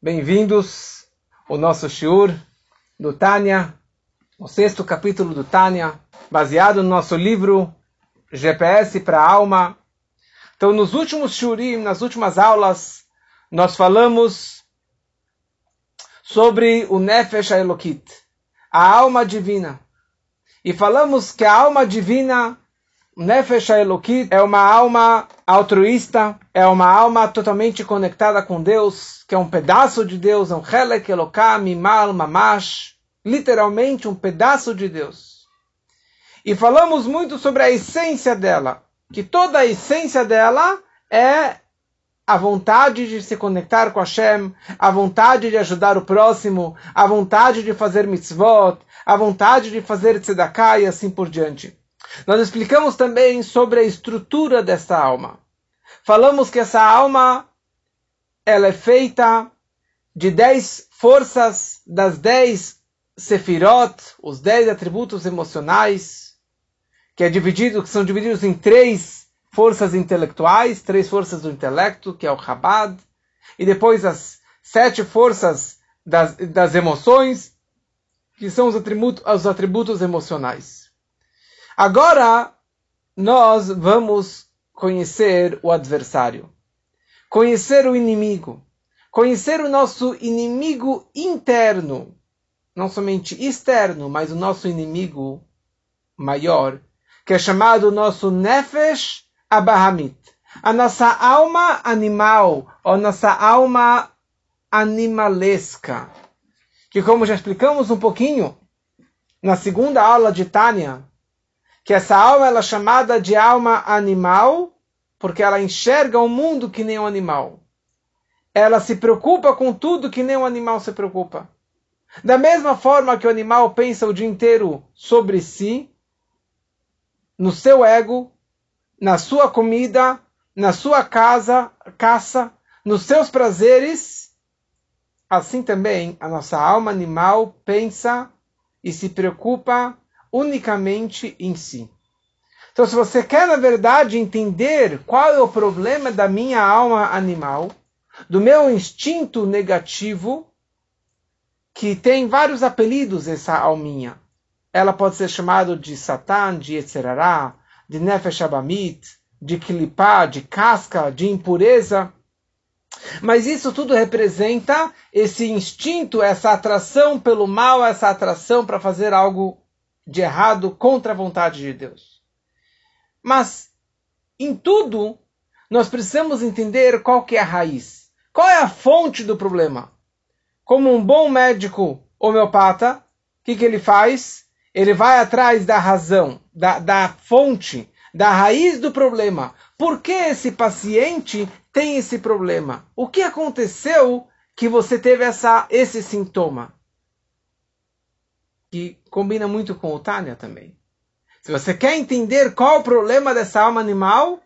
Bem-vindos ao nosso shiur do Tânia, o sexto capítulo do Tânia, baseado no nosso livro GPS para a Alma. Então, nos últimos shiurim, nas últimas aulas, nós falamos sobre o Nefesh Elokit, a alma divina. E falamos que a alma divina Nefesh Elokit é uma alma altruísta, é uma alma totalmente conectada com Deus, que é um pedaço de Deus, um Helek Elokah Mimal Mamash, literalmente um pedaço de Deus. E falamos muito sobre a essência dela, que toda a essência dela é a vontade de se conectar com Hashem, a vontade de ajudar o próximo, a vontade de fazer mitzvot, a vontade de fazer tzedakah e assim por diante. Nós explicamos também sobre a estrutura dessa alma. Falamos que essa alma ela é feita de dez forças das dez sefirot, os dez atributos emocionais, que, é dividido, que são divididos em três forças intelectuais, três forças do intelecto, que é o Chabad, e depois as sete forças das, das emoções, que são os atributos, os atributos emocionais. Agora nós vamos conhecer o adversário, conhecer o inimigo, conhecer o nosso inimigo interno, não somente externo, mas o nosso inimigo maior, que é chamado nosso Nefesh Abahamit, a nossa alma animal, ou nossa alma animalesca, que como já explicamos um pouquinho na segunda aula de Tânia, que essa alma ela é chamada de alma animal, porque ela enxerga o mundo que nem um animal. Ela se preocupa com tudo que nem um animal se preocupa. Da mesma forma que o animal pensa o dia inteiro sobre si, no seu ego, na sua comida, na sua casa, caça, nos seus prazeres, assim também a nossa alma animal pensa e se preocupa unicamente em si. Então, se você quer, na verdade, entender qual é o problema da minha alma animal, do meu instinto negativo, que tem vários apelidos, essa alminha. Ela pode ser chamada de Satan, de Etzerará, de Nefesh Abamit, de Klipá, de casca, de impureza. Mas isso tudo representa esse instinto, essa atração pelo mal, essa atração para fazer algo de errado contra a vontade de Deus. Mas em tudo nós precisamos entender qual que é a raiz. Qual é a fonte do problema? Como um bom médico homeopata, o que, que ele faz? Ele vai atrás da razão, da, da fonte, da raiz do problema. Por que esse paciente tem esse problema? O que aconteceu que você teve essa, esse sintoma? Que combina muito com o Tânia também. Se você quer entender qual o problema dessa alma animal,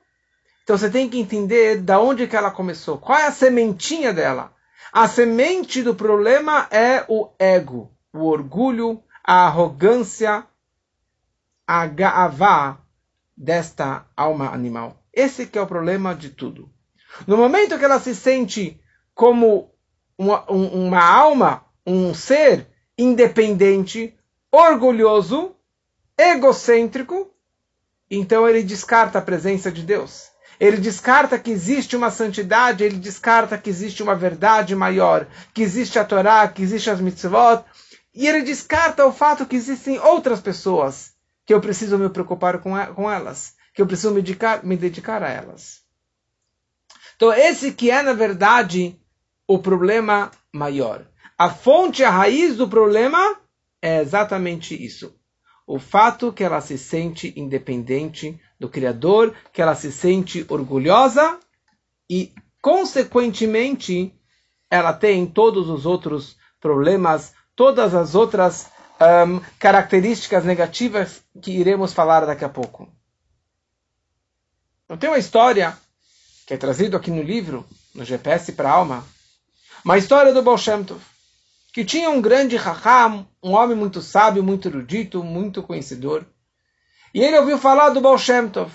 então você tem que entender da onde que ela começou, qual é a sementinha dela. A semente do problema é o ego, o orgulho, a arrogância, a gaavá desta alma animal. Esse que é o problema de tudo. No momento que ela se sente como uma, uma alma, um ser independente, orgulhoso, egocêntrico, então ele descarta a presença de Deus. Ele descarta que existe uma santidade, ele descarta que existe uma verdade maior, que existe a Torá, que existe as mitzvot, e ele descarta o fato que existem outras pessoas que eu preciso me preocupar com, elas, que eu preciso me dedicar, me dedicar a elas. Então esse que é na verdade o problema maior. A fonte, a raiz do problema é exatamente isso. O fato que ela se sente independente do Criador, que ela se sente orgulhosa e, consequentemente, ela tem todos os outros problemas, todas as outras um, características negativas que iremos falar daqui a pouco. Eu tenho uma história que é trazido aqui no livro, no GPS para a Alma, uma história do Baal que tinha um grande raham, um homem muito sábio, muito erudito, muito conhecedor. E ele ouviu falar do Baal Shem Tov,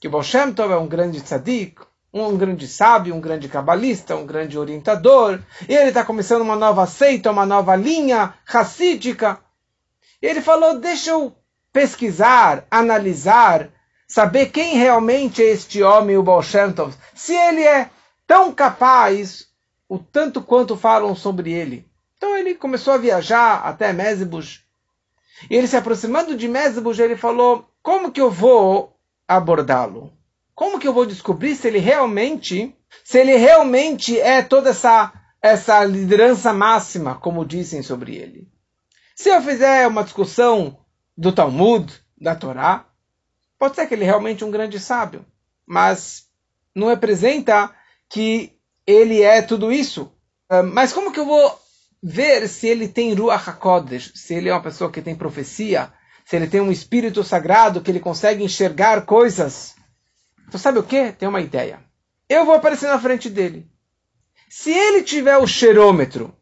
que Baal Shem Tov é um grande tzadik, um grande sábio, um grande cabalista, um grande orientador. E ele está começando uma nova seita, uma nova linha racídica. E ele falou: deixa eu pesquisar, analisar, saber quem realmente é este homem, o Baal Shem Tov. Se ele é tão capaz, o tanto quanto falam sobre ele. Então ele começou a viajar até Mesbus. E ele se aproximando de Mesbus, ele falou: como que eu vou abordá-lo? Como que eu vou descobrir se ele realmente, se ele realmente é toda essa essa liderança máxima, como dizem sobre ele? Se eu fizer uma discussão do Talmud, da Torá, pode ser que ele é realmente um grande sábio, mas não representa que ele é tudo isso. Mas como que eu vou ver se ele tem Ruach HaKodesh, se ele é uma pessoa que tem profecia, se ele tem um espírito sagrado que ele consegue enxergar coisas. Então sabe o que? Tem uma ideia. Eu vou aparecer na frente dele. Se ele tiver o cheirômetro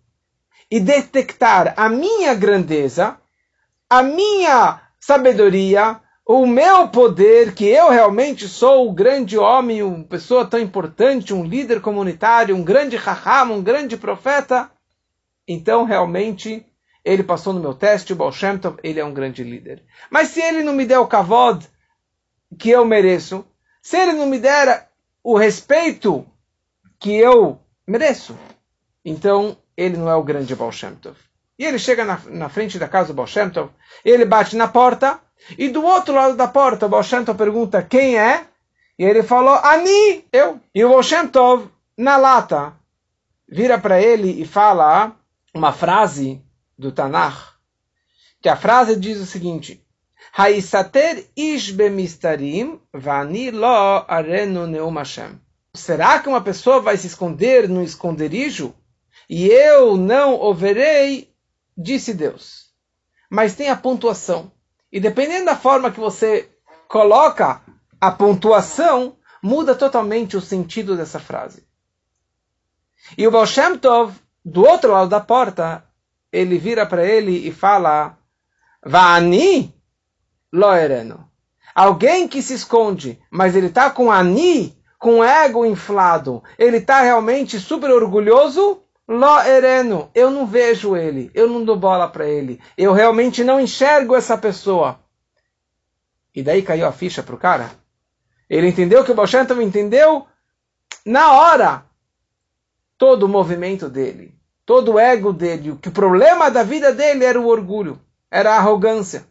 e detectar a minha grandeza, a minha sabedoria, o meu poder, que eu realmente sou o grande homem, uma pessoa tão importante, um líder comunitário, um grande raham, um grande profeta, então realmente ele passou no meu teste, o Baal Shem Tov, ele é um grande líder. Mas se ele não me der o kavod que eu mereço, se ele não me der o respeito que eu mereço, então ele não é o grande Baal Shem Tov. E ele chega na, na frente da casa do Baal Shem Tov, ele bate na porta, e do outro lado da porta o Baal Shem Tov pergunta quem é, e ele falou, Ani, eu. E o Baal Shem Tov, na lata, vira para ele e fala uma frase do Tanakh, que a frase diz o seguinte: Haisater ish bemistarim vani lo arenu neum Hashem. Será que uma pessoa vai se esconder no esconderijo e eu não o verei? Disse Deus. Mas tem a pontuação. E dependendo da forma que você coloca a pontuação, muda totalmente o sentido dessa frase. E o Baal Shem Tov, do outro lado da porta, ele vira para ele e fala: Va'ani loereno. Alguém que se esconde, mas ele está com ani, com ego inflado, ele está realmente super orgulhoso. Loereno, eu não vejo ele, eu não dou bola para ele, eu realmente não enxergo essa pessoa. E daí caiu a ficha para o cara. Ele entendeu que o Baal entendeu na hora todo o movimento dele todo o ego dele, que o problema da vida dele era o orgulho, era a arrogância.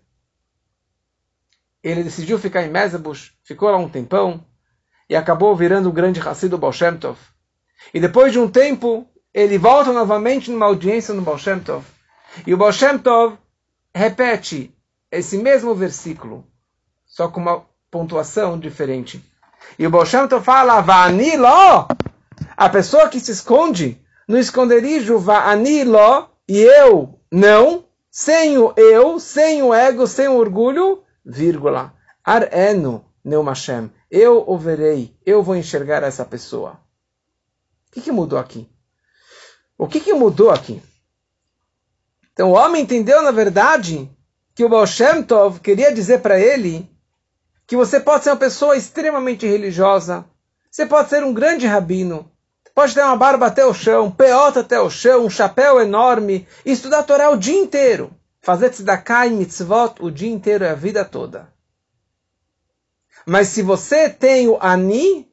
Ele decidiu ficar em Mesabush, ficou lá um tempão, e acabou virando o grande Hassid do Baal Shem Tov. E depois de um tempo, ele volta novamente numa audiência no Baal Shem Tov. E o Baal Shem Tov repete esse mesmo versículo, só com uma pontuação diferente. E o Baal Shem Tov fala, Vanilo, a pessoa que se esconde no esconderijo anilo e eu não, sem o eu, sem o ego, sem o orgulho, vírgula, arenu neumashem, eu o verei, eu vou enxergar essa pessoa. O que, que mudou aqui? O que, que mudou aqui? Então o homem entendeu, na verdade, que o Baal Shem Tov queria dizer para ele que você pode ser uma pessoa extremamente religiosa, você pode ser um grande rabino, Pode ter uma barba até o chão, peota até o chão, um chapéu enorme, e estudar a Torá o dia inteiro. Fazer tzedakah e mitzvot o dia inteiro, é a vida toda. Mas se você tem o ani,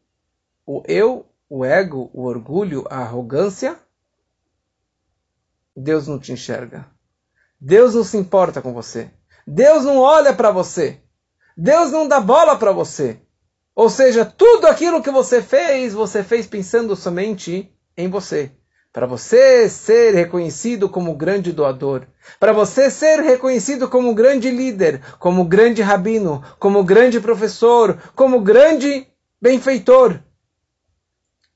o eu, o ego, o orgulho, a arrogância, Deus não te enxerga. Deus não se importa com você. Deus não olha para você. Deus não dá bola para você. Ou seja, tudo aquilo que você fez, você fez pensando somente em você. Para você ser reconhecido como grande doador, para você ser reconhecido como grande líder, como grande rabino, como grande professor, como grande benfeitor.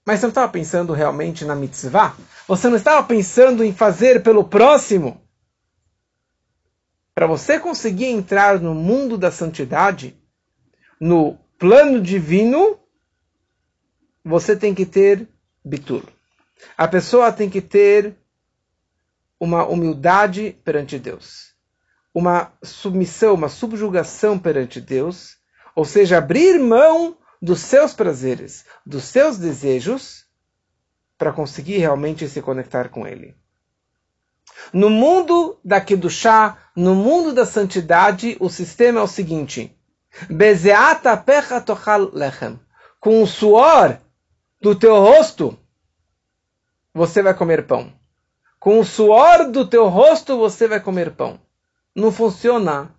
Mas você não estava pensando realmente na mitzvah? Você não estava pensando em fazer pelo próximo? Para você conseguir entrar no mundo da santidade, no plano divino, você tem que ter bitur. A pessoa tem que ter uma humildade perante Deus, uma submissão, uma subjugação perante Deus, ou seja, abrir mão dos seus prazeres, dos seus desejos, para conseguir realmente se conectar com Ele. No mundo da Kedushá, no mundo da santidade, o sistema é o seguinte: Bezeata pecha tochal lechem. Com o suor do teu rosto, você vai comer pão. Com o suor do teu rosto, você vai comer pão. Não funciona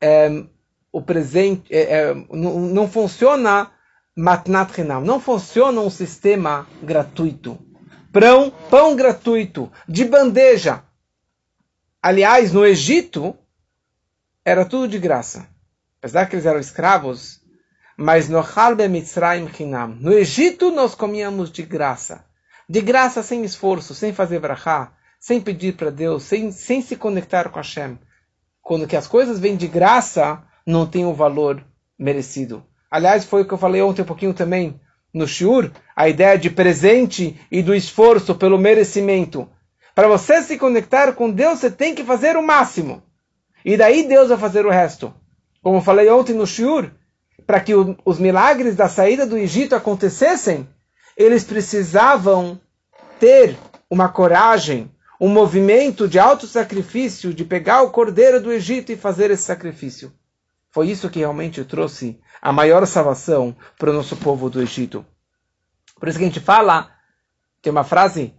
é, o presente, é, é, não, não funciona matnat hinam, não funciona um sistema gratuito. Pão, pão gratuito, de bandeja. Aliás, no Egito, era tudo de graça. Apesar que eles eram escravos, mas no Halbe Mitzrayim Hinam. No Egito nós comíamos de graça. De graça, sem esforço, sem fazer brachá, sem pedir para Deus, sem, sem se conectar com Hashem. Quando que as coisas vêm de graça, não tem o valor merecido. Aliás, foi o que eu falei ontem um pouquinho também no Shur, a ideia de presente e do esforço pelo merecimento. Para você se conectar com Deus, você tem que fazer o máximo. E daí Deus vai fazer o resto. Como eu falei ontem no Shur, para que o, os milagres da saída do Egito acontecessem, eles precisavam ter uma coragem, um movimento de auto sacrifício, de pegar o cordeiro do Egito e fazer esse sacrifício. Foi isso que realmente trouxe a maior salvação para o nosso povo do Egito. Por isso que a gente fala, tem uma frase,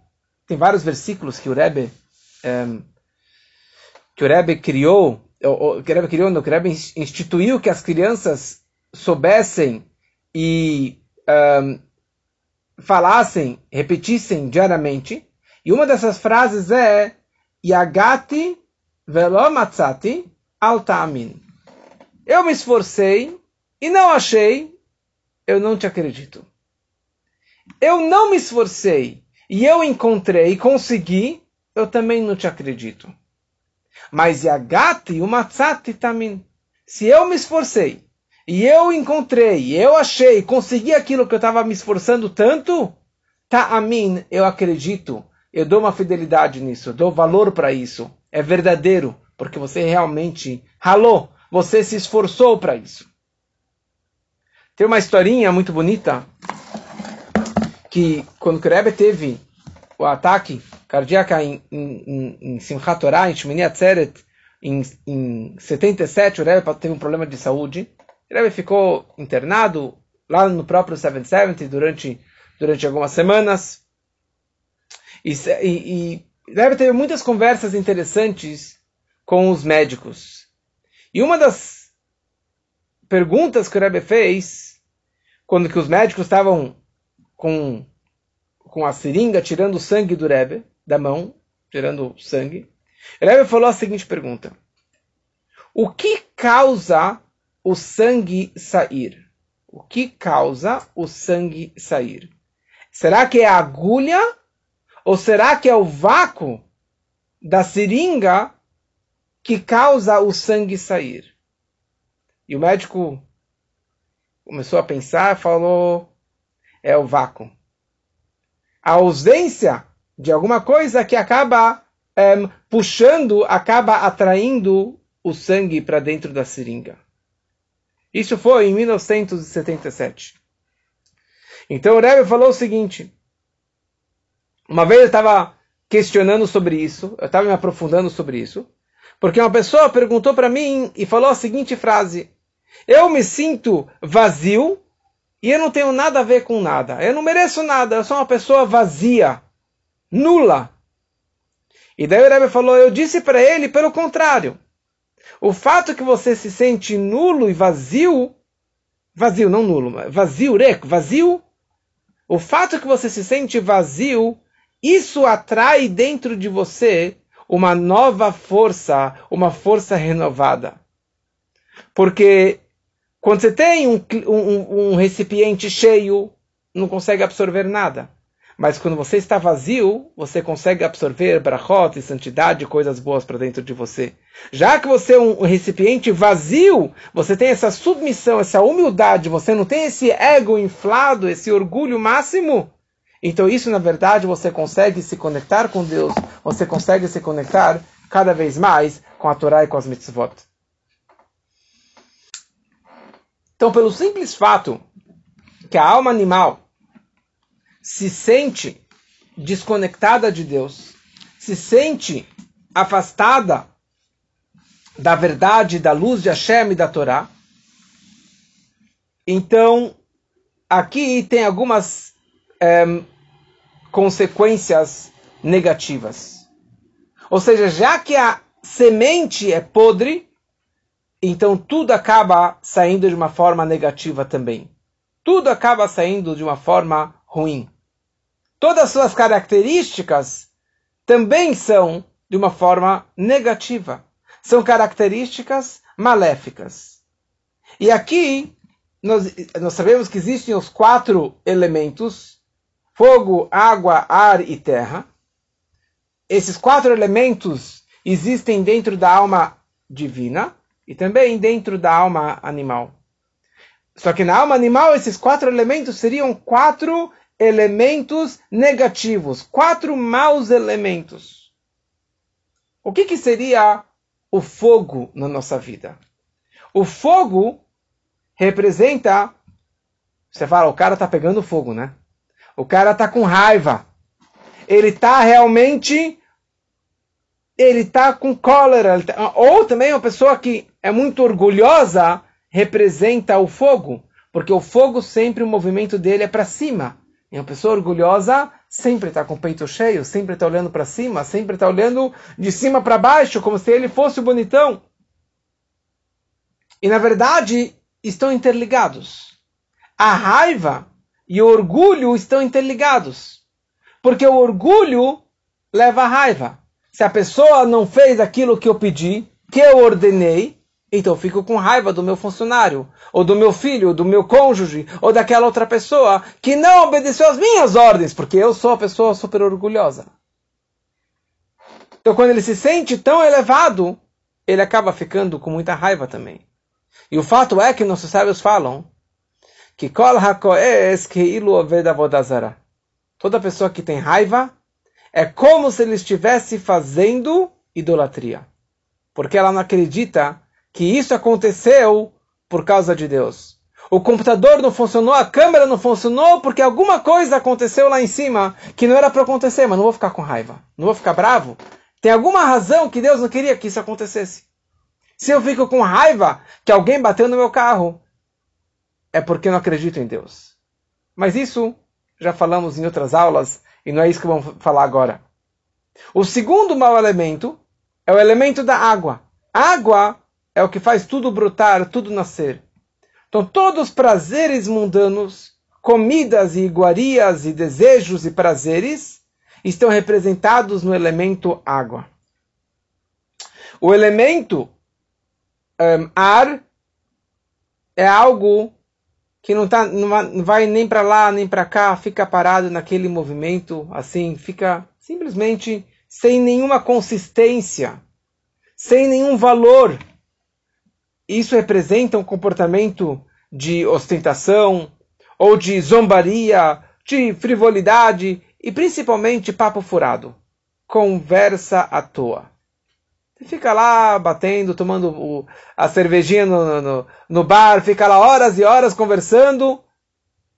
tem vários versículos que o Rebbe, ehm, que o Rebbe criou, ou, que o Rebbe criou, não, que o Rebbe instituiu que as crianças soubessem e um, falassem, repetissem diariamente. E uma dessas frases é Yagati velo matzati al ta'amin. Eu me esforcei e não achei, eu não te acredito. Eu não me esforcei e eu encontrei consegui, eu também não te acredito. Mas Yagati o matzati tamin. Se eu me esforcei e eu encontrei, eu achei, consegui aquilo que eu estava me esforçando tanto, tá a mim, eu acredito, eu dou uma fidelidade nisso, eu dou valor para isso. É verdadeiro, porque você realmente ralou, você se esforçou para isso. Tem uma historinha muito bonita que quando Krebe teve o ataque cardíaco em, em, em Simchat Torah, em Shmini Atzeret, em, em 77, o Rebbe teve um problema de saúde. O Rebbe ficou internado lá no próprio 770 durante, durante algumas semanas. E, e, e Rebbe teve muitas conversas interessantes com os médicos. E uma das perguntas que o Rebbe fez, quando que os médicos estavam com, com a seringa tirando o sangue do Rebbe, da mão, tirando sangue, Rebbe falou a seguinte pergunta. O que causa o sangue sair? O que causa o sangue sair? Será que é a agulha? Ou será que é o vácuo da seringa que causa o sangue sair. E o médico começou a pensar, falou: é o vácuo. A ausência de alguma coisa que acaba é, puxando, acaba atraindo o sangue para dentro da seringa. Isso foi em 1977. Então o Rebbe falou o seguinte: uma vez eu estava questionando sobre isso, eu estava me aprofundando sobre isso, porque uma pessoa perguntou para mim e falou a seguinte frase: Eu me sinto vazio e eu não tenho nada a ver com nada. Eu não mereço nada, eu sou uma pessoa vazia, nula. E daí o Rebbe falou: Eu disse para ele pelo contrário. O fato que você se sente nulo e vazio, vazio, não nulo, vazio, reco, vazio, o fato que você se sente vazio, isso atrai dentro de você uma nova força, uma força renovada. Porque quando você tem um, um, um recipiente cheio, não consegue absorver nada. Mas quando você está vazio, você consegue absorver brachot e santidade, coisas boas para dentro de você. Já que você é um recipiente vazio, você tem essa submissão, essa humildade, você não tem esse ego inflado, esse orgulho máximo, então isso, na verdade, você consegue se conectar com Deus, você consegue se conectar cada vez mais com a Torá e com as mitzvot. Então, pelo simples fato que a alma animal se sente desconectada de Deus, se sente afastada da verdade, da luz de Hashem e da Torá, então aqui tem algumas é, consequências negativas. Ou seja, já que a semente é podre, então tudo acaba saindo de uma forma negativa também. Tudo acaba saindo de uma forma ruim. Todas as suas características também são de uma forma negativa. São características maléficas. E aqui nós, nós sabemos que existem os quatro elementos: fogo, água, ar e terra. Esses quatro elementos existem dentro da alma divina e também dentro da alma animal. Só que na alma animal, esses quatro elementos seriam quatro elementos negativos, quatro maus elementos. O que, que seria o fogo na nossa vida? O fogo representa. Você fala, o cara está pegando fogo, né? O cara está com raiva. Ele está realmente ele está com cólera, tá, ou também uma pessoa que é muito orgulhosa representa o fogo, porque o fogo sempre o movimento dele é para cima. E uma pessoa orgulhosa sempre está com o peito cheio, sempre está olhando para cima, sempre está olhando de cima para baixo, como se ele fosse o bonitão. E na verdade estão interligados. A raiva e o orgulho estão interligados. Porque o orgulho leva à raiva. Se a pessoa não fez aquilo que eu pedi, que eu ordenei, então eu fico com raiva do meu funcionário, ou do meu filho, do meu cônjuge, ou daquela outra pessoa que não obedeceu às minhas ordens, porque eu sou a pessoa super orgulhosa. Então quando ele se sente tão elevado, ele acaba ficando com muita raiva também. E o fato é que nossos sábios falam que kol oved avodazara. Toda pessoa que tem raiva é como se ele estivesse fazendo idolatria. Porque ela não acredita que isso aconteceu por causa de Deus. O computador não funcionou, a câmera não funcionou porque alguma coisa aconteceu lá em cima que não era para acontecer, mas não vou ficar com raiva, não vou ficar bravo. Tem alguma razão que Deus não queria que isso acontecesse. Se eu fico com raiva que alguém bateu no meu carro, é porque não acredito em Deus. Mas isso já falamos em outras aulas e não é isso que vamos falar agora. O segundo mau elemento é o elemento da água. água é o que faz tudo brotar, tudo nascer. Então, todos os prazeres mundanos, comidas e iguarias e desejos e prazeres, estão representados no elemento água. O elemento um, ar é algo que não, tá, não vai nem para lá nem para cá, fica parado naquele movimento, assim, fica simplesmente sem nenhuma consistência, sem nenhum valor. Isso representa um comportamento de ostentação, ou de zombaria, de frivolidade e principalmente papo furado. Conversa à toa. Você fica lá batendo, tomando o, a cervejinha no, no, no bar, fica lá horas e horas conversando,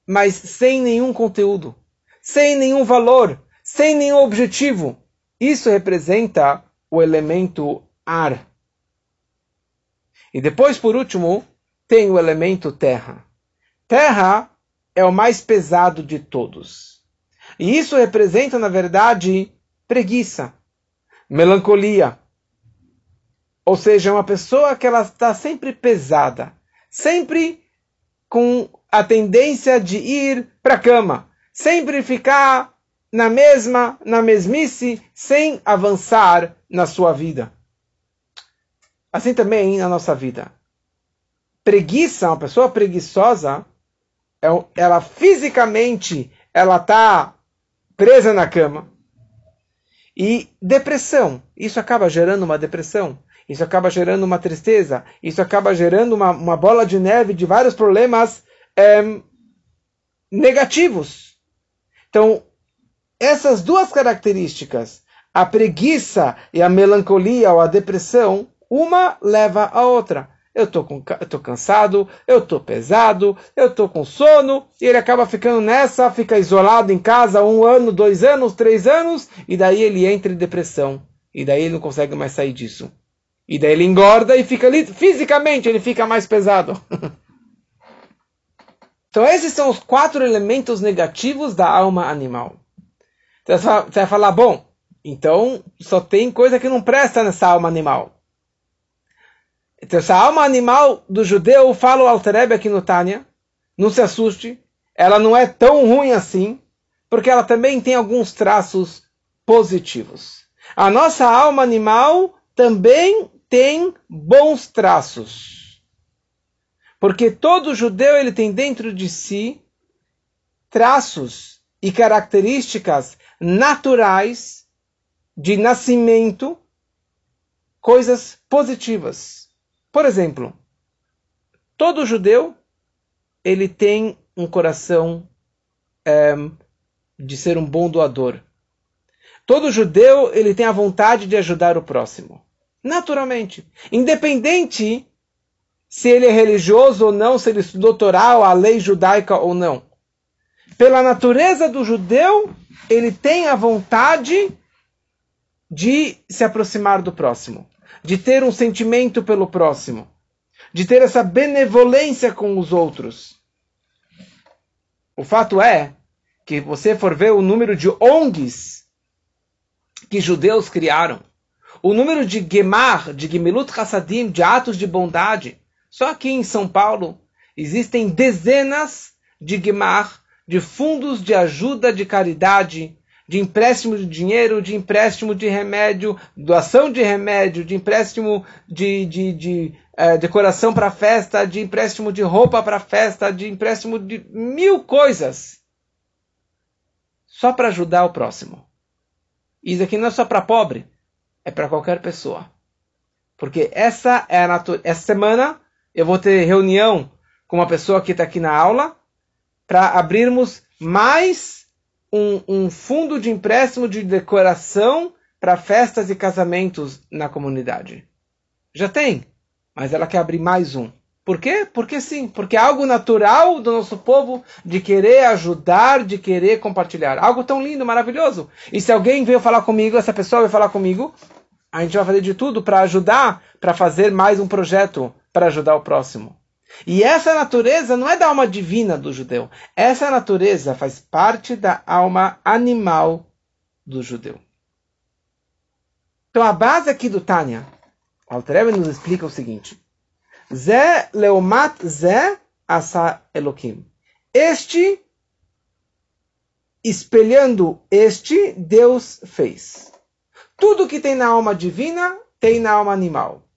mas sem nenhum conteúdo, sem nenhum valor, sem nenhum objetivo. Isso representa o elemento ar. E depois, por último, tem o elemento terra. Terra é o mais pesado de todos. E isso representa, na verdade, preguiça, melancolia ou seja, uma pessoa que ela está sempre pesada, sempre com a tendência de ir para a cama, sempre ficar na mesma, na mesmice, sem avançar na sua vida. Assim também na nossa vida. Preguiça, uma pessoa preguiçosa, é ela fisicamente ela está presa na cama. E depressão, isso acaba gerando uma depressão isso acaba gerando uma tristeza, isso acaba gerando uma, uma bola de neve de vários problemas é, negativos. Então, essas duas características, a preguiça e a melancolia ou a depressão, uma leva a outra. eu tô, com, eu tô cansado, eu tô pesado, eu tô com sono, e ele acaba ficando nessa, fica isolado em casa um ano, dois anos, três anos, e daí ele entra em depressão, e daí ele não consegue mais sair disso. E daí ele engorda e fica ali, fisicamente ele fica mais pesado. então esses são os quatro elementos negativos da alma animal. Você vai falar, bom, então só tem coisa que não presta nessa alma animal. Então, essa alma animal do judeu, fala o Alterebe aqui no Tânia, não se assuste, ela não é tão ruim assim, porque ela também tem alguns traços positivos. A nossa alma animal também tem bons traços. Porque todo judeu ele tem dentro de si traços e características naturais de nascimento, coisas positivas. Por exemplo, todo judeu ele tem um coração é, de ser um bom doador. Todo judeu ele tem a vontade de ajudar o próximo, naturalmente, independente se ele é religioso ou não, se ele estudou Torá, a lei judaica ou não. Pela natureza do judeu, ele tem a vontade de se aproximar do próximo de ter um sentimento pelo próximo, de ter essa benevolência com os outros. O fato é que você for ver o número de ONGs que judeus criaram, o número de Gemar, de Gemilut Hassadim, de atos de bondade, só aqui em São Paulo existem dezenas de Gemar, de fundos de ajuda de caridade, de empréstimo de dinheiro, de empréstimo de remédio, doação de remédio, de empréstimo de, de, de é, decoração para festa, de empréstimo de roupa para festa, de empréstimo de mil coisas. Só para ajudar o próximo. Isso aqui não é só para pobre, é para qualquer pessoa. Porque essa é a. Essa semana eu vou ter reunião com uma pessoa que está aqui na aula para abrirmos mais um, um fundo de empréstimo de decoração para festas e casamentos na comunidade. Já tem, mas ela quer abrir mais um. Por quê? Porque sim, porque é algo natural do nosso povo de querer ajudar, de querer compartilhar. Algo tão lindo, maravilhoso. E se alguém veio falar comigo, essa pessoa veio falar comigo, a gente vai fazer de tudo para ajudar, para fazer mais um projeto para ajudar o próximo. E essa natureza não é da alma divina do judeu. Essa natureza faz parte da alma animal do judeu. Então a base aqui do Tânia, Altrebe nos explica o seguinte. Zé leomat zé asa elokim. Este, espelhando este, Deus fez. Tudo que tem na alma divina, tem na alma animal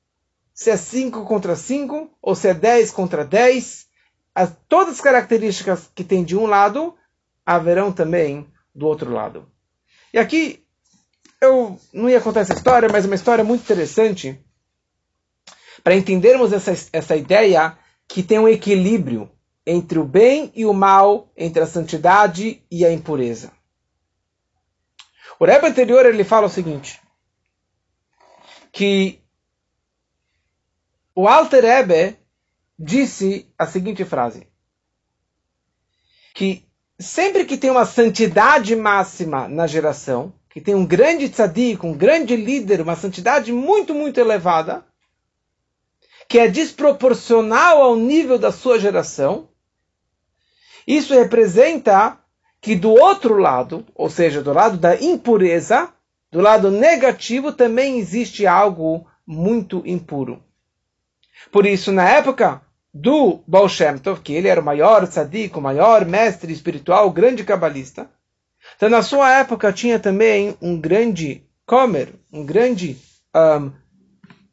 se é 5 contra 5, ou se é 10 contra 10, as, todas as características que tem de um lado, haverão também do outro lado. E aqui, eu não ia contar essa história, mas é uma história muito interessante para entendermos essa, essa ideia que tem um equilíbrio entre o bem e o mal, entre a santidade e a impureza. O Rebbe anterior ele fala o seguinte, que o Alter Ebe disse a seguinte frase: que sempre que tem uma santidade máxima na geração, que tem um grande tzadik, um grande líder, uma santidade muito, muito elevada, que é desproporcional ao nível da sua geração, isso representa que do outro lado, ou seja, do lado da impureza, do lado negativo, também existe algo muito impuro. Por isso, na época do Baal Shem Tov, que ele era o maior tzadik, o maior mestre espiritual, o grande cabalista, então na sua época tinha também um grande comer, um grande um,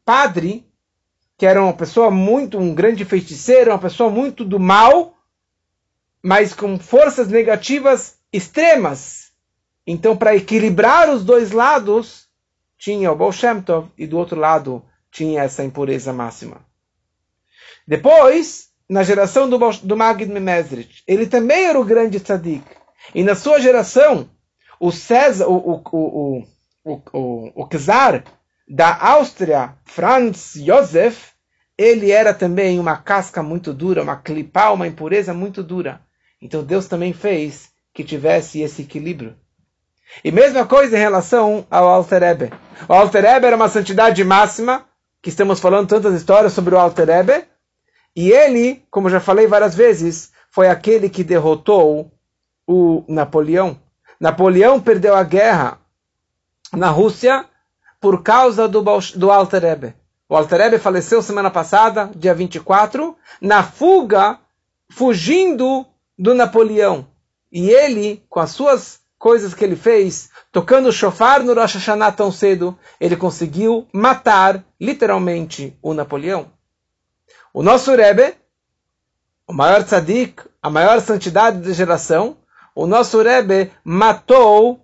padre, que era uma pessoa muito, um grande feiticeiro, uma pessoa muito do mal, mas com forças negativas extremas. Então, para equilibrar os dois lados, tinha o Baal Shem Tov, e do outro lado tinha essa impureza máxima. Depois, na geração do, do Magid ele também era o grande tzadik. E na sua geração, o César, o, o, o, o, o, o czar da Áustria, Franz Josef, ele era também uma casca muito dura, uma clipá, uma impureza muito dura. Então Deus também fez que tivesse esse equilíbrio. E mesma coisa em relação ao Alter Ebe. O Alter Ebe era uma santidade máxima, que estamos falando tantas histórias sobre o Alter Ebe, e ele, como já falei várias vezes, foi aquele que derrotou o Napoleão. Napoleão perdeu a guerra na Rússia por causa do, do Alter Ebe. O Alter Ebe faleceu semana passada, dia 24, na fuga, fugindo do Napoleão. E ele, com as suas coisas que ele fez, tocando o shofar no Rosh Hashanah tão cedo, ele conseguiu matar, literalmente, o Napoleão. O nosso Rebbe, o maior tzadik, a maior santidade da geração, o nosso Rebbe matou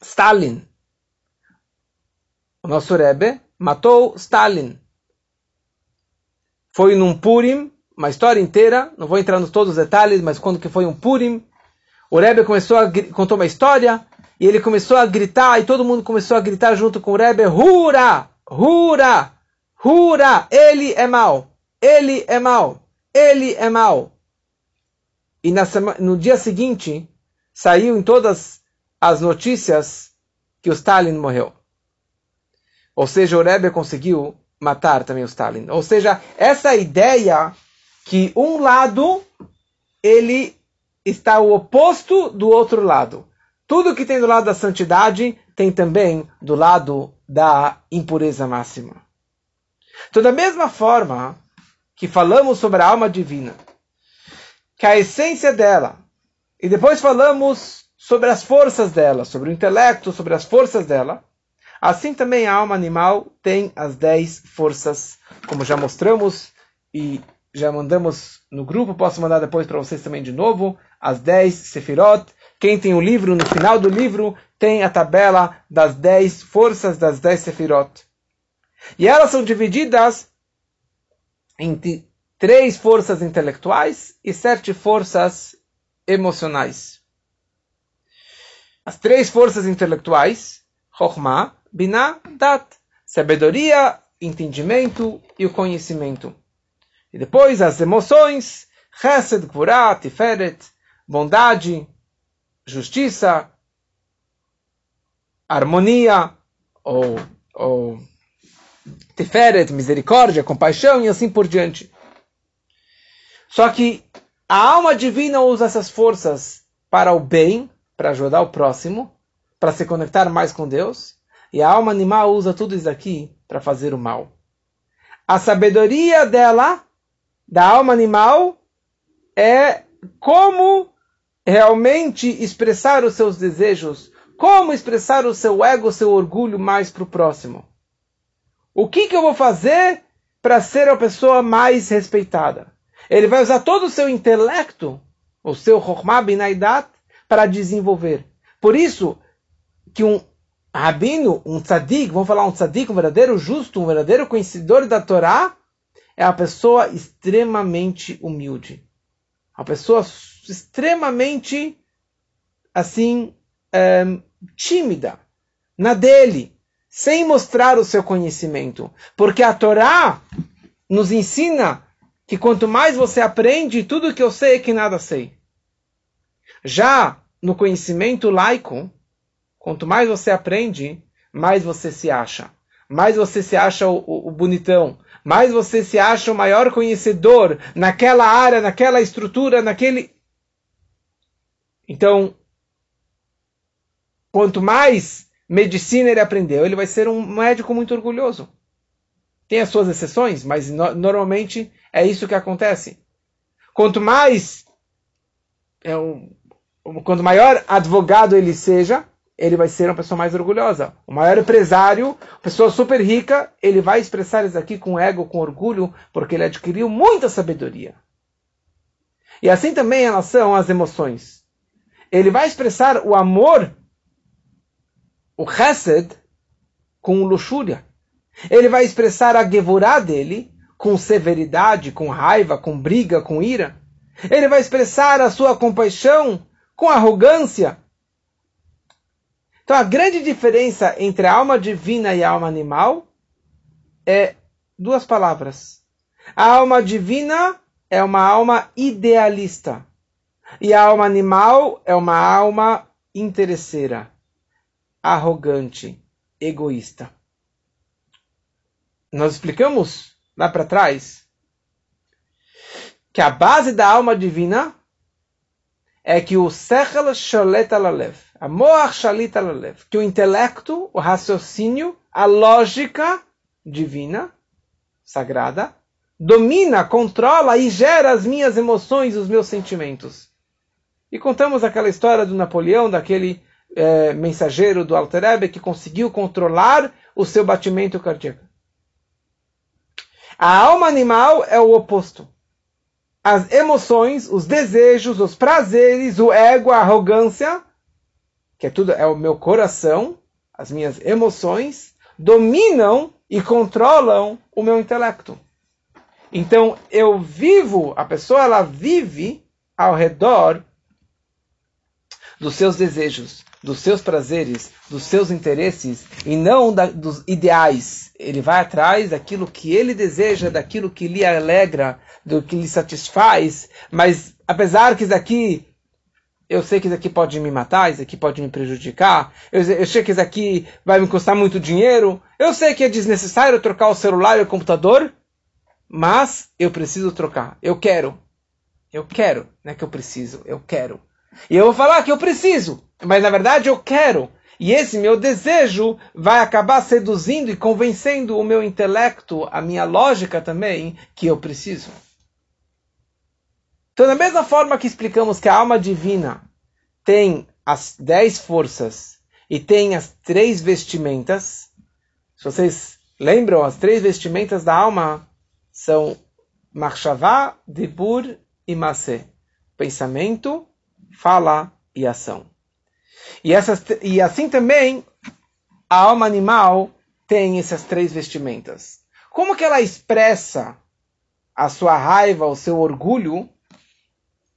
Stalin. O nosso Rebbe matou Stalin. Foi num Purim, uma história inteira, não vou entrar nos todos os detalhes, mas quando que foi um Purim, o Rebbe começou a contou uma história e ele começou a gritar e todo mundo começou a gritar junto com o Rebbe, Hura! Hura! Hura! Ele é mau! Ele é mau! Ele é mau! E semana, no dia seguinte saiu em todas as notícias que o Stalin morreu. Ou seja, o Rebbe conseguiu matar também o Stalin. Ou seja, essa ideia que um lado ele está o oposto do outro lado. Tudo que tem do lado da santidade tem também do lado da impureza máxima. Então, da mesma forma que falamos sobre a alma divina, que a essência dela, e depois falamos sobre as forças dela, sobre o intelecto, sobre as forças dela, assim também a alma animal tem as dez forças, como já mostramos e já mandamos no grupo, posso mandar depois para vocês também de novo, as 10 Sefirot. Quem tem o livro, no final do livro, tem a tabela das 10 forças das 10 Sefirot. E elas são divididas em três forças intelectuais e sete forças emocionais. As três forças intelectuais, Chokhmah, Binah, Dat, sabedoria, entendimento e o conhecimento. E depois as emoções, Chesed, Gvurah, Tiferet, bondade, justiça, harmonia, ou, ou Tiferet, misericórdia, compaixão e assim por diante. Só que a alma divina usa essas forças para o bem, para ajudar o próximo, para se conectar mais com Deus, e a alma animal usa tudo isso aqui para fazer o mal. A sabedoria dela da alma animal é como realmente expressar os seus desejos, como expressar o seu ego, o seu orgulho mais para o próximo. O que, que eu vou fazer para ser a pessoa mais respeitada? Ele vai usar todo o seu intelecto, o seu Chokhmah Binaidat, para desenvolver. Por isso que um rabino, um tzadik, vamos falar um tzadik, um verdadeiro justo, um verdadeiro conhecedor da Torá, é a pessoa extremamente humilde. A pessoa extremamente, assim, é, tímida, na dele, sem mostrar o seu conhecimento. Porque a Torá nos ensina que quanto mais você aprende, tudo que eu sei é que nada sei. Já no conhecimento laico, quanto mais você aprende, mais você se acha. Mais você se acha o, o, o bonitão, mais você se acha o maior conhecedor naquela área, naquela estrutura, naquele. Então, quanto mais medicina ele aprendeu, ele vai ser um médico muito orgulhoso. Tem as suas exceções, mas no normalmente é isso que acontece. Quanto mais é um, quanto maior advogado ele seja, ele vai ser uma pessoa mais orgulhosa. O maior empresário, pessoa super rica, ele vai expressar isso aqui com ego, com orgulho, porque ele adquiriu muita sabedoria. E assim também em relação às emoções. Ele vai expressar o amor, o chesed, com luxúria. Ele vai expressar a gevurá dele com severidade, com raiva, com briga, com ira. Ele vai expressar a sua compaixão com arrogância, então a grande diferença entre a alma divina e a alma animal é duas palavras. A alma divina é uma alma idealista. E a alma animal é uma alma interesseira, arrogante, egoísta. Nós explicamos lá para trás que a base da alma divina é que o sechel sholet alalev, a moach shalit alalev, que o intelecto, o raciocínio, a lógica divina, sagrada, domina, controla e gera as minhas emoções, os meus sentimentos. E contamos aquela história do Napoleão, daquele é, mensageiro do Alter Ebe, que conseguiu controlar o seu batimento cardíaco. A alma animal é o oposto. As emoções, os desejos, os prazeres, o ego, a arrogância, que é tudo é o meu coração, as minhas emoções, dominam e controlam o meu intelecto. Então eu vivo, a pessoa ela vive ao redor dos seus desejos, dos seus prazeres, dos seus interesses e não da, dos ideais. Ele vai atrás daquilo que ele deseja, daquilo que lhe alegra, do que lhe satisfaz. Mas apesar que isso aqui, eu sei que isso aqui pode me matar, isso aqui pode me prejudicar, eu, eu sei que isso aqui vai me custar muito dinheiro, eu sei que é desnecessário trocar o celular e o computador, mas eu preciso trocar. Eu quero. Eu quero. Não é que eu preciso, eu quero. E eu vou falar que eu preciso, mas na verdade eu quero. E esse meu desejo vai acabar seduzindo e convencendo o meu intelecto, a minha lógica também, que eu preciso. Então, da mesma forma que explicamos que a alma divina tem as dez forças e tem as três vestimentas, se vocês lembram, as três vestimentas da alma são Marshavá, Dibur e Masé. Pensamento, fala e ação. E, essas, e assim também a alma animal tem essas três vestimentas. Como que ela expressa a sua raiva, o seu orgulho?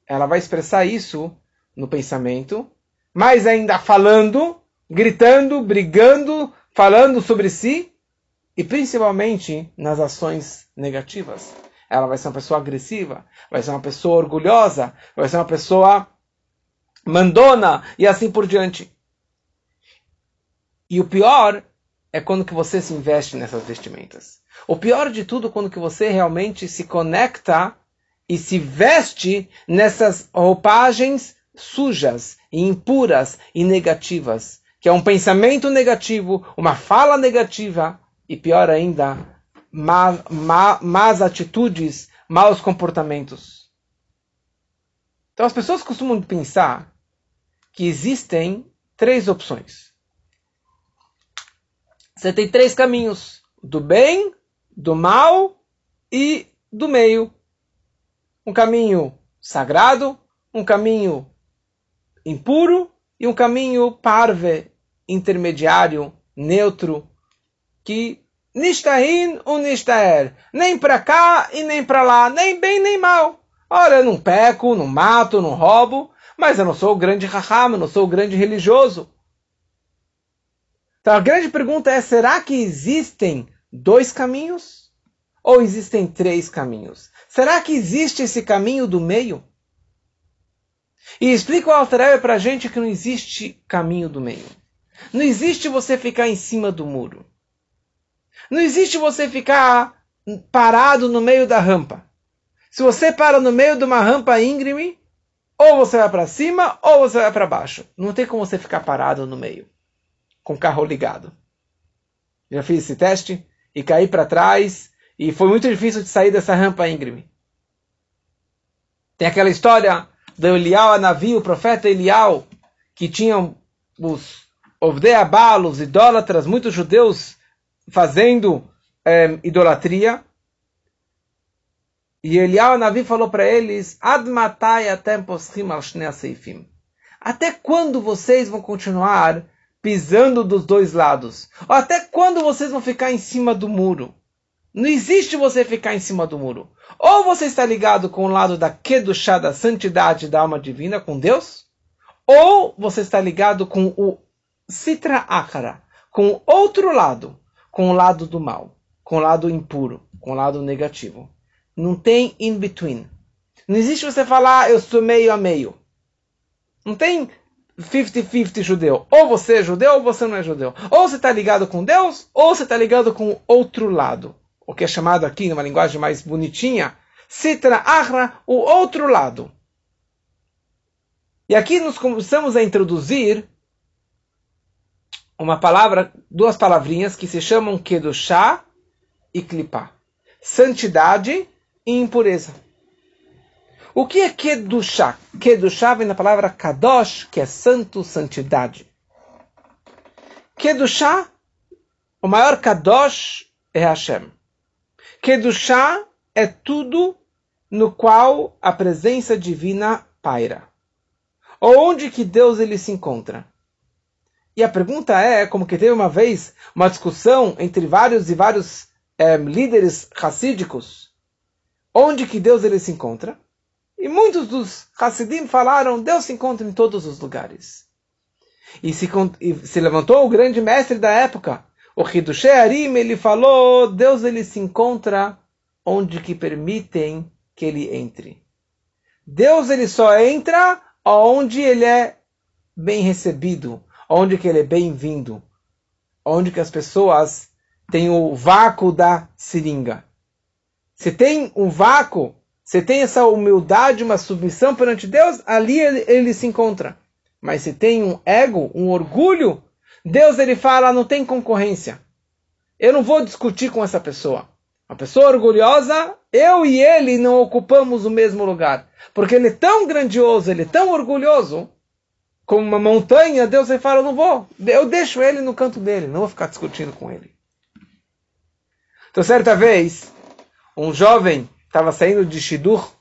Ela vai expressar isso no pensamento, mas ainda falando, gritando, brigando, falando sobre si e principalmente nas ações negativas. Ela vai ser uma pessoa agressiva, vai ser uma pessoa orgulhosa, vai ser uma pessoa mandona e assim por diante. E o pior é quando que você se investe nessas vestimentas. O pior de tudo quando que você realmente se conecta e se veste nessas roupagens sujas e impuras e negativas, que é um pensamento negativo, uma fala negativa e pior ainda, má, má, más atitudes, maus comportamentos. Então as pessoas costumam pensar que existem três opções. Você tem três caminhos: do bem, do mal e do meio. Um caminho sagrado, um caminho impuro e um caminho parve, intermediário, neutro, que nistahin ou nistaer, nem para cá e nem para lá, nem bem nem mal. Olha, não peco, não mato, não roubo, mas eu não sou o grande raham, eu não sou o grande religioso. Então a grande pergunta é: será que existem dois caminhos? Ou existem três caminhos? Será que existe esse caminho do meio? E explica o Altareb para a gente que não existe caminho do meio. Não existe você ficar em cima do muro. Não existe você ficar parado no meio da rampa. Se você para no meio de uma rampa íngreme, ou você vai para cima ou você vai para baixo. Não tem como você ficar parado no meio, com o carro ligado. Já fiz esse teste e caí para trás e foi muito difícil de sair dessa rampa íngreme. Tem aquela história do Elial Anavi, o profeta Elial, que tinham os Ovdeabal, os idólatras, muitos judeus fazendo é, idolatria. E Eliyahu Navi falou para eles: Até quando vocês vão continuar pisando dos dois lados? Ou até quando vocês vão ficar em cima do muro? Não existe você ficar em cima do muro. Ou você está ligado com o lado da Kedushá, da santidade da alma divina, com Deus, ou você está ligado com o Sitra Akara, com o outro lado, com o lado do mal. com o lado impuro, com o lado negativo. Não tem in between. Não existe você falar, ah, eu sou meio a meio. Não tem 50-50 judeu. Ou você é judeu ou você não é judeu. Ou você está ligado com Deus, ou você está ligado com outro lado. O que é chamado aqui, numa linguagem mais bonitinha, Sitra Ahra, o outro lado. E aqui nós começamos a introduzir uma palavra, duas palavrinhas que se chamam Kedushá e Klipá. Santidade e impureza. O que é Kedushá? Kedushá vem da palavra Kadosh, que é santo, santidade. Kedushá, o maior Kadosh é Hashem. Kedushá é tudo no qual a presença divina paira. Onde que Deus ele se encontra? E a pergunta é, como que teve uma vez uma discussão entre vários e vários é, líderes racídicos, onde que Deus ele se encontra? E muitos dos Hassidim falaram, Deus se encontra em todos os lugares. E se, e se levantou o grande mestre da época, o Hidushé Arim, ele falou, Deus ele se encontra onde que permitem que ele entre. Deus ele só entra onde ele é bem recebido, onde que ele é bem-vindo, onde que as pessoas têm o vácuo da seringa. Se tem um vácuo você tem essa humildade, uma submissão perante Deus, ali ele, ele se encontra. Mas se tem um ego, um orgulho, Deus ele fala, não tem concorrência. Eu não vou discutir com essa pessoa. Uma pessoa orgulhosa, eu e ele não ocupamos o mesmo lugar. Porque ele é tão grandioso, ele é tão orgulhoso, como uma montanha, Deus ele fala, não vou. Eu deixo ele no canto dele, não vou ficar discutindo com ele. Então, certa vez, um jovem estava saindo de Shidur,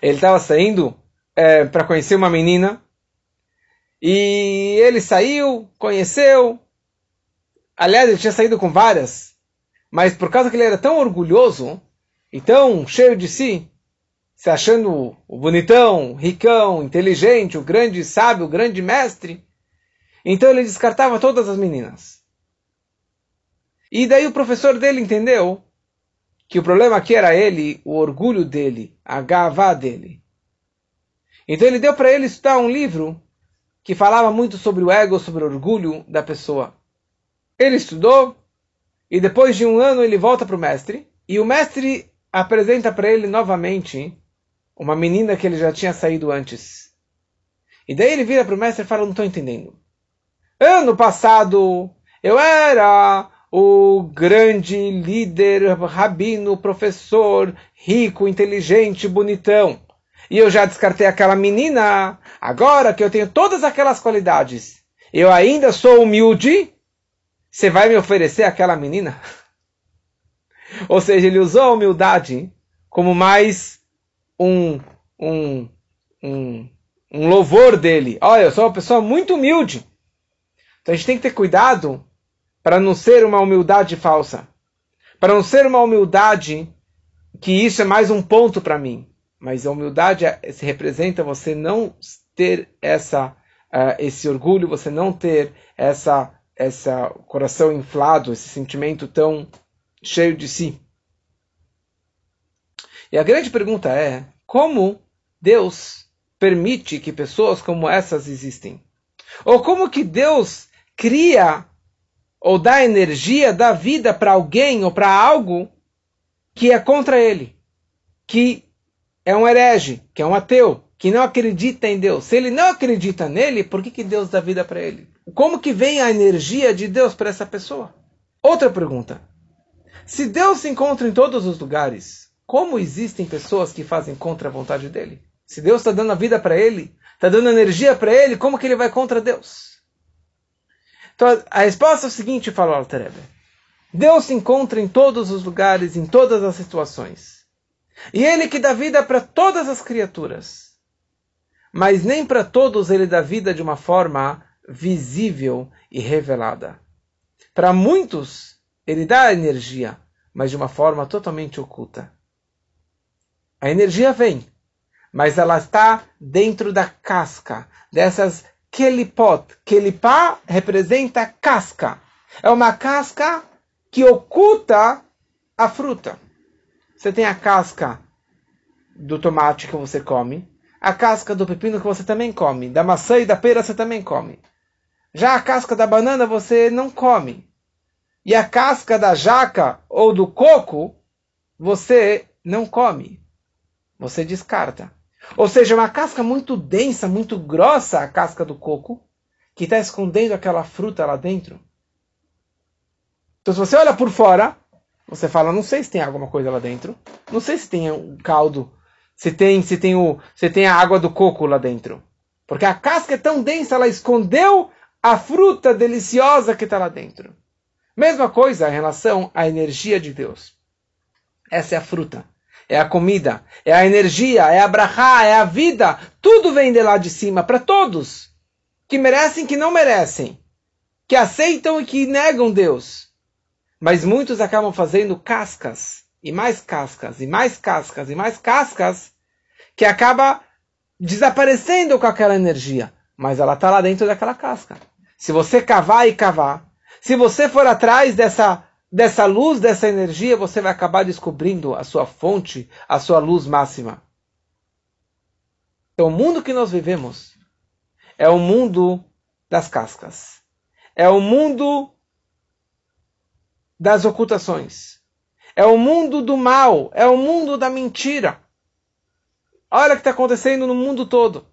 ele estava saindo é, para conhecer uma menina, e ele saiu, conheceu, aliás, ele tinha saído com várias, mas por causa que ele era tão orgulhoso e tão cheio de si, se achando o bonitão, ricão, inteligente, o grande sábio, o grande mestre, então ele descartava todas as meninas. E daí o professor dele entendeu que o problema aqui era ele, o orgulho dele, a gavá dele. Então ele deu para ele estudar um livro que falava muito sobre o ego, sobre o orgulho da pessoa. Ele estudou e depois de um ano ele volta para o mestre e o mestre apresenta para ele novamente uma menina que ele já tinha saído antes. E daí ele vira para o mestre e fala: Não estou entendendo. Ano passado eu era o grande líder, rabino, professor, rico, inteligente, bonitão. E eu já descartei aquela menina. Agora que eu tenho todas aquelas qualidades, eu ainda sou humilde. Você vai me oferecer aquela menina? Ou seja, ele usou a humildade como mais um, um, um, um louvor dele. Olha, eu sou uma pessoa muito humilde. Então a gente tem que ter cuidado para não ser uma humildade falsa, para não ser uma humildade que isso é mais um ponto para mim. Mas a humildade é, se representa você não ter essa, uh, esse orgulho, você não ter essa, essa coração inflado, esse sentimento tão cheio de si. E a grande pergunta é: como Deus permite que pessoas como essas existem? Ou como que Deus cria ou dá energia, dá vida para alguém ou para algo que é contra ele, que é um herege, que é um ateu, que não acredita em Deus. Se ele não acredita nele, por que, que Deus dá vida para ele? Como que vem a energia de Deus para essa pessoa? Outra pergunta. Se Deus se encontra em todos os lugares, como existem pessoas que fazem contra a vontade dele? Se Deus está dando a vida para ele, está dando energia para ele, como que ele vai contra Deus? Então a resposta é o seguinte, falou Alterebe. Deus se encontra em todos os lugares, em todas as situações. E Ele que dá vida para todas as criaturas. Mas nem para todos Ele dá vida de uma forma visível e revelada. Para muitos, Ele dá energia, mas de uma forma totalmente oculta. A energia vem, mas ela está dentro da casca dessas kelipot. Kelipá representa casca. É uma casca que oculta a fruta. Você tem a casca do tomate que você come, a casca do pepino que você também come, da maçã e da pera você também come. Já a casca da banana você não come. E a casca da jaca ou do coco você não come. Você descarta. Ou seja, uma casca muito densa, muito grossa, a casca do coco, que está escondendo aquela fruta lá dentro. Então, se você olha por fora, você fala, não sei se tem alguma coisa lá dentro, não sei se tem um caldo, se tem, se tem o, se tem a água do coco lá dentro, porque a casca é tão densa, ela escondeu a fruta deliciosa que está lá dentro. Mesma coisa em relação à energia de Deus. Essa é a fruta é a comida, é a energia, é a brachá, é a vida. Tudo vem de lá de cima para todos. Que merecem, que não merecem. Que aceitam e que negam Deus. Mas muitos acabam fazendo cascas, e mais cascas, e mais cascas, e mais cascas, que acaba desaparecendo com aquela energia. Mas ela está lá dentro daquela casca. Se você cavar e cavar, se você for atrás dessa dessa luz, dessa energia, você vai acabar descobrindo a sua fonte, a sua luz máxima. Então, o mundo que nós vivemos é o mundo das cascas. É o mundo das ocultações. É o mundo do mal. É o mundo da mentira. Olha o que está acontecendo no mundo todo.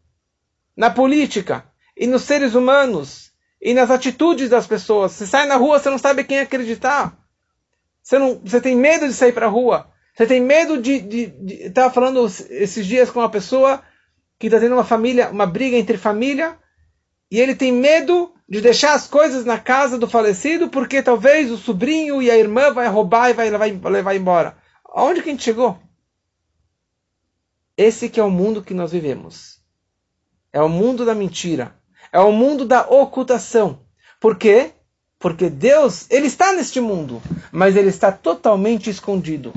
Na política, e nos seres humanos, e nas atitudes das pessoas. Você sai na rua, você não sabe quem acreditar. Você, não, você tem medo de sair para a rua. Você tem medo de. Estava falando esses dias com uma pessoa que está tendo uma família, uma briga entre família, e ele tem medo de deixar as coisas na casa do falecido, porque talvez o sobrinho e a irmã vai roubar e vai levar, levar embora. Aonde que a gente chegou? Esse que é o mundo que nós vivemos. É o mundo da mentira. É o mundo da ocultação. Por quê? Porque Deus, ele está neste mundo, mas ele está totalmente escondido.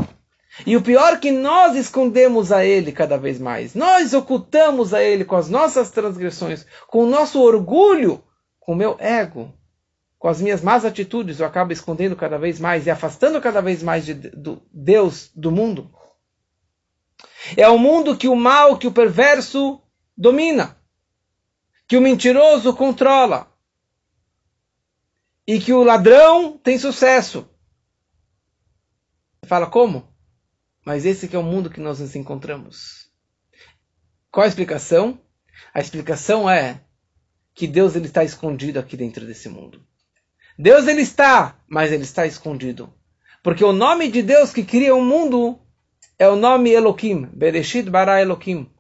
E o pior é que nós escondemos a ele cada vez mais. Nós ocultamos a ele com as nossas transgressões, com o nosso orgulho, com o meu ego, com as minhas más atitudes, eu acabo escondendo cada vez mais e afastando cada vez mais de, do Deus do mundo. É o mundo que o mal, que o perverso domina, que o mentiroso controla e que o ladrão tem sucesso. Você fala como? Mas esse que é o mundo que nós nos encontramos. Qual a explicação? A explicação é que Deus ele está escondido aqui dentro desse mundo. Deus ele está, mas ele está escondido. Porque o nome de Deus que cria o mundo é o nome Elohim, Bereshit bara Elohim.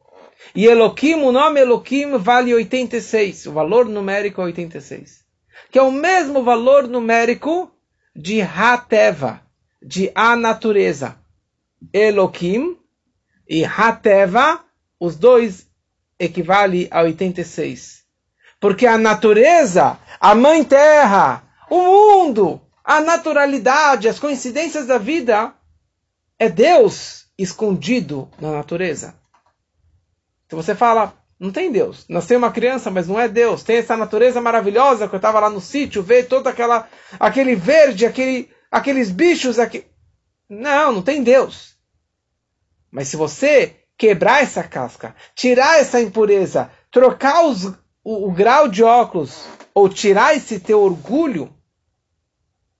E Elohim, o nome Elohim vale 86, o valor numérico é 86 que é o mesmo valor numérico de Hateva, de a natureza. Elohim e Hateva, os dois equivale a 86. Porque a natureza, a mãe terra, o mundo, a naturalidade, as coincidências da vida, é Deus escondido na natureza. Então você fala, não tem Deus. Nasceu uma criança, mas não é Deus. Tem essa natureza maravilhosa que eu estava lá no sítio, ver todo aquela, aquele verde, aquele, aqueles bichos aqui. Não, não tem Deus. Mas se você quebrar essa casca, tirar essa impureza, trocar os, o, o grau de óculos, ou tirar esse teu orgulho,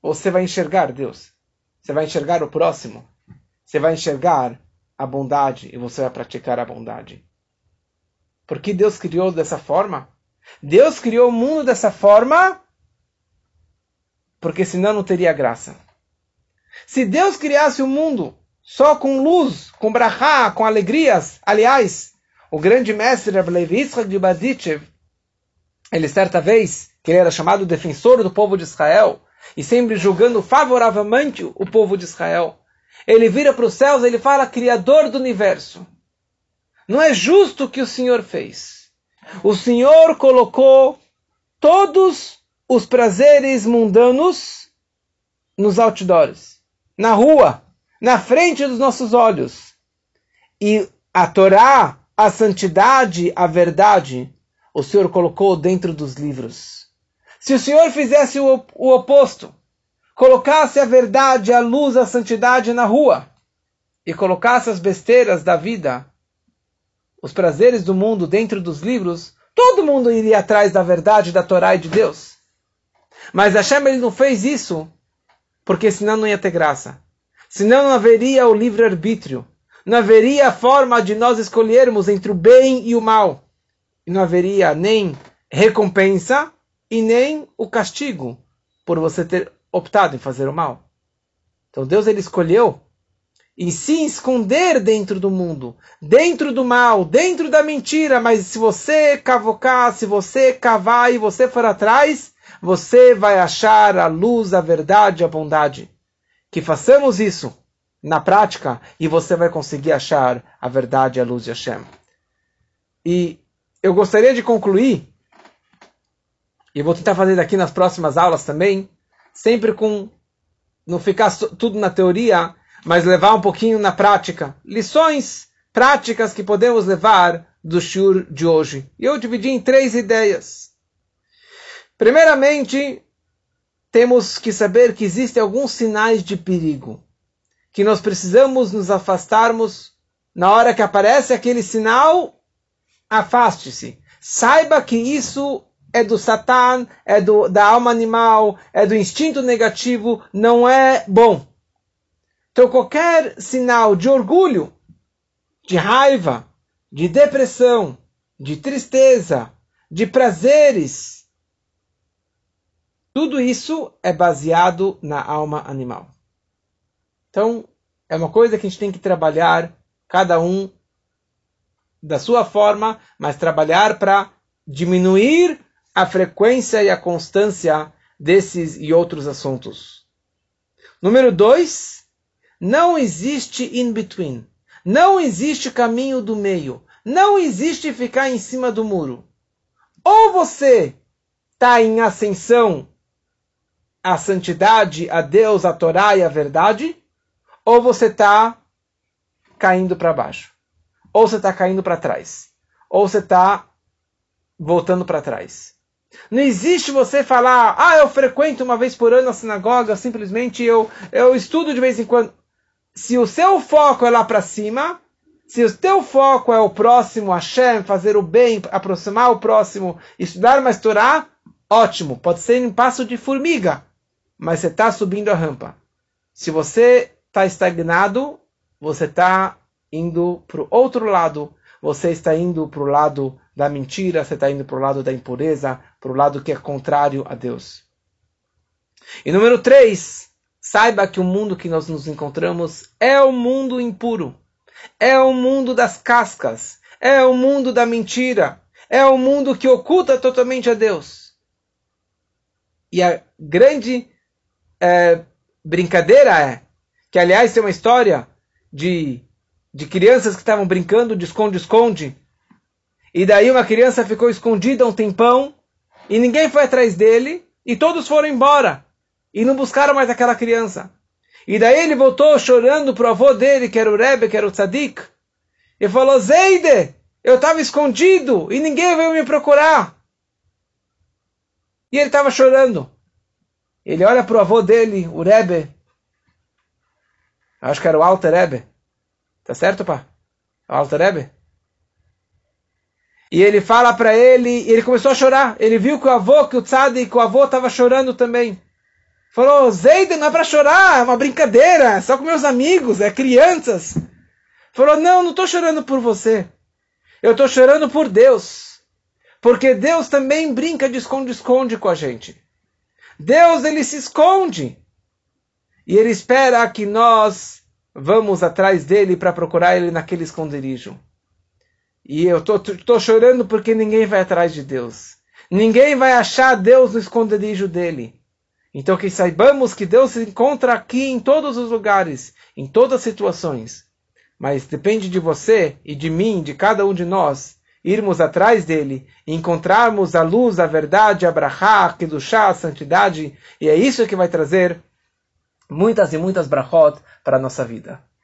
você vai enxergar Deus. Você vai enxergar o próximo. Você vai enxergar a bondade e você vai praticar a bondade. Por que Deus criou dessa forma? Deus criou o mundo dessa forma porque senão não teria graça. Se Deus criasse o mundo só com luz, com brachá, com alegrias, aliás, o grande mestre Levi Yitzhak de Bazitchev, ele certa vez, que ele era chamado defensor do povo de Israel, e sempre julgando favoravelmente o povo de Israel, ele vira para os céus e ele fala, Criador do universo. Não é justo o que o Senhor fez. O Senhor colocou todos os prazeres mundanos nos outdoors, na rua, na frente dos nossos olhos. E a Torá, a santidade, a verdade, o Senhor colocou dentro dos livros. Se o Senhor fizesse o, o oposto, colocasse a verdade, a luz, a santidade na rua e colocasse as besteiras da vida, os prazeres do mundo dentro dos livros, todo mundo iria atrás da verdade da Torá e de Deus. Mas Hashem ele não fez isso porque senão não ia ter graça. Senão não haveria o livre-arbítrio. Não haveria forma de nós escolhermos entre o bem e o mal. E não haveria nem recompensa e nem o castigo por você ter optado em fazer o mal. Então Deus ele escolheu e se esconder dentro do mundo, dentro do mal, dentro da mentira, mas se você cavocar, se você cavar e você for atrás, você vai achar a luz, a verdade, a bondade. Que façamos isso na prática e você vai conseguir achar a verdade, a luz de Hashem. E eu gostaria de concluir, e vou tentar fazer daqui nas próximas aulas também, sempre com não ficar tudo na teoria, mas levar um pouquinho na prática. Lições práticas que podemos levar do shur de hoje. E eu dividi em três ideias. Primeiramente, temos que saber que existem alguns sinais de perigo, que nós precisamos nos afastarmos. Na hora que aparece aquele sinal, afaste-se. Saiba que isso é do Satan, é do, da alma animal, é do instinto negativo, não é bom. Então, qualquer sinal de orgulho, de raiva, de depressão, de tristeza, de prazeres, tudo isso é baseado na alma animal. Então, é uma coisa que a gente tem que trabalhar, cada um da sua forma, mas trabalhar para diminuir a frequência e a constância desses e outros assuntos. Número dois, não existe in between. Não existe caminho do meio. Não existe ficar em cima do muro. Ou você está em ascensão à santidade, a Deus, a Torá e a verdade, ou você está caindo para baixo. Ou você está caindo para trás. Ou você está voltando para trás. Não existe você falar, ah, eu frequento uma vez por ano a sinagoga, simplesmente eu, eu estudo de vez em quando. Se o seu foco é lá para cima, se o teu foco é o próximo, Hashem, fazer o bem, aproximar o próximo, estudar mais Torá, ótimo, pode ser em passo de formiga, mas você está subindo a rampa. Se você está estagnado, você está indo para o outro lado, você está indo para o lado da mentira, você está indo para o lado da impureza, para o lado que é contrário a Deus. E número 3, saiba que o mundo que nós nos encontramos é o mundo impuro, é o mundo das cascas, é o mundo da mentira, é o mundo que oculta totalmente a Deus. E a grande é, brincadeira é que, aliás, tem uma história de, de crianças que estavam brincando de esconde-esconde. E daí uma criança ficou escondida um tempão e ninguém foi atrás dele e todos foram embora e não buscaram mais aquela criança. E daí ele voltou chorando para o avô dele, que era o Rebbe, que era o Tzadik, e falou: Zeide, eu estava escondido e ninguém veio me procurar. E ele estava chorando. Ele olha para o avô dele, o Rebbe, acho que era o Alter Rebbe. Tá certo, pá? O Alter Rebbe? E ele fala para ele, e ele começou a chorar. Ele viu que o avô, que o tzadik, que o avô estava chorando também. Falou, Zeiden, não é para chorar, é uma brincadeira, é só com meus amigos, é crianças. Falou, não, não estou chorando por você. Eu estou chorando por Deus. Porque Deus também brinca de esconde-esconde com a gente. Deus, ele se esconde. E ele espera que nós vamos atrás dele para procurar ele naquele esconderijo. E eu tô, tô chorando porque ninguém vai atrás de Deus. Ninguém vai achar Deus no esconderijo dele. Então que saibamos que Deus se encontra aqui em todos os lugares, em todas as situações. Mas depende de você e de mim, de cada um de nós, irmos atrás dele encontrarmos a luz, a verdade, a brachá, a kedushá, a santidade. E é isso que vai trazer muitas e muitas brachot para a nossa vida.